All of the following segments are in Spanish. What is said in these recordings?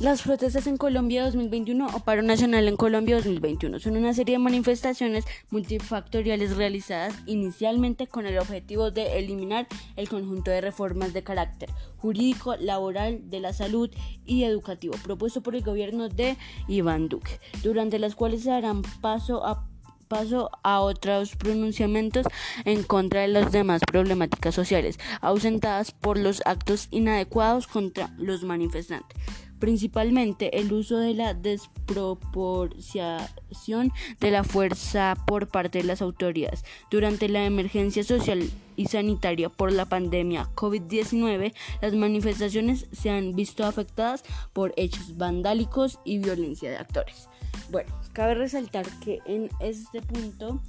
Las protestas en Colombia 2021 o paro nacional en Colombia 2021 son una serie de manifestaciones multifactoriales realizadas inicialmente con el objetivo de eliminar el conjunto de reformas de carácter jurídico, laboral, de la salud y educativo propuesto por el gobierno de Iván Duque, durante las cuales se darán paso a paso a otros pronunciamientos en contra de las demás problemáticas sociales ausentadas por los actos inadecuados contra los manifestantes principalmente el uso de la desproporción de la fuerza por parte de las autoridades. Durante la emergencia social y sanitaria por la pandemia COVID-19, las manifestaciones se han visto afectadas por hechos vandálicos y violencia de actores. Bueno, cabe resaltar que en este punto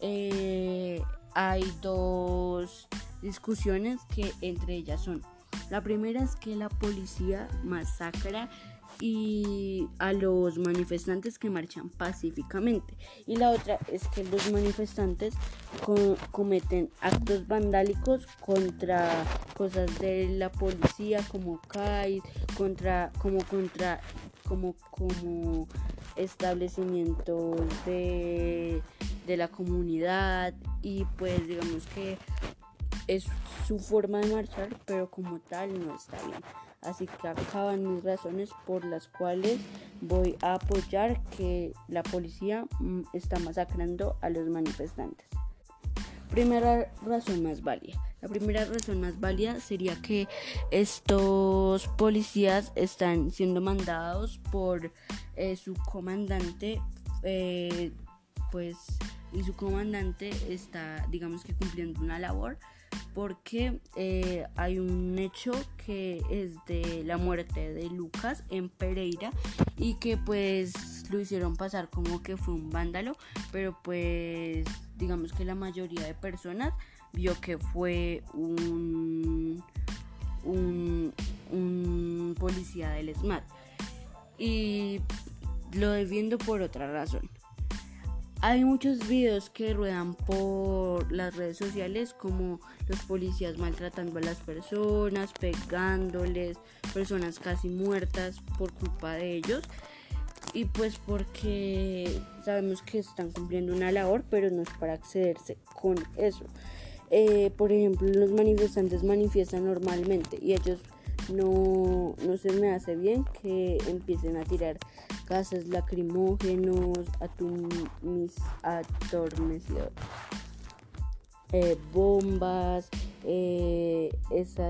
eh, hay dos discusiones que entre ellas son la primera es que la policía masacra y a los manifestantes que marchan pacíficamente. Y la otra es que los manifestantes cometen actos vandálicos contra cosas de la policía como CAI, contra como contra como como establecimientos de, de la comunidad y pues digamos que es su forma de marchar, pero como tal no está bien. Así que acaban mis razones por las cuales voy a apoyar que la policía mm, está masacrando a los manifestantes. Primera razón más válida. La primera razón más válida sería que estos policías están siendo mandados por eh, su comandante, eh, pues, y su comandante está, digamos que cumpliendo una labor porque eh, hay un hecho que es de la muerte de Lucas en Pereira y que pues lo hicieron pasar como que fue un vándalo, pero pues digamos que la mayoría de personas vio que fue un, un, un policía del SMAT y lo defiendo por otra razón. Hay muchos videos que ruedan por las redes sociales como los policías maltratando a las personas, pegándoles, personas casi muertas por culpa de ellos. Y pues porque sabemos que están cumpliendo una labor, pero no es para accederse con eso. Eh, por ejemplo, los manifestantes manifiestan normalmente y ellos no, no se me hace bien que empiecen a tirar gases lacrimógenos, atormecedores, eh, bombas, eh, esa,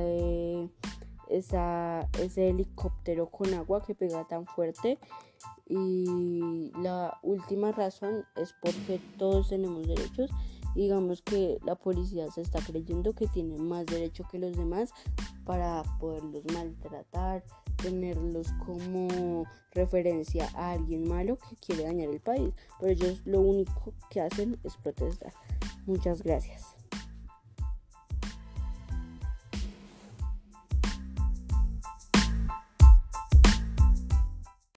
esa, ese helicóptero con agua que pega tan fuerte. Y la última razón es porque todos tenemos derechos digamos que la policía se está creyendo que tiene más derecho que los demás para poderlos maltratar, tenerlos como referencia a alguien malo que quiere dañar el país. Pero ellos lo único que hacen es protestar. Muchas gracias.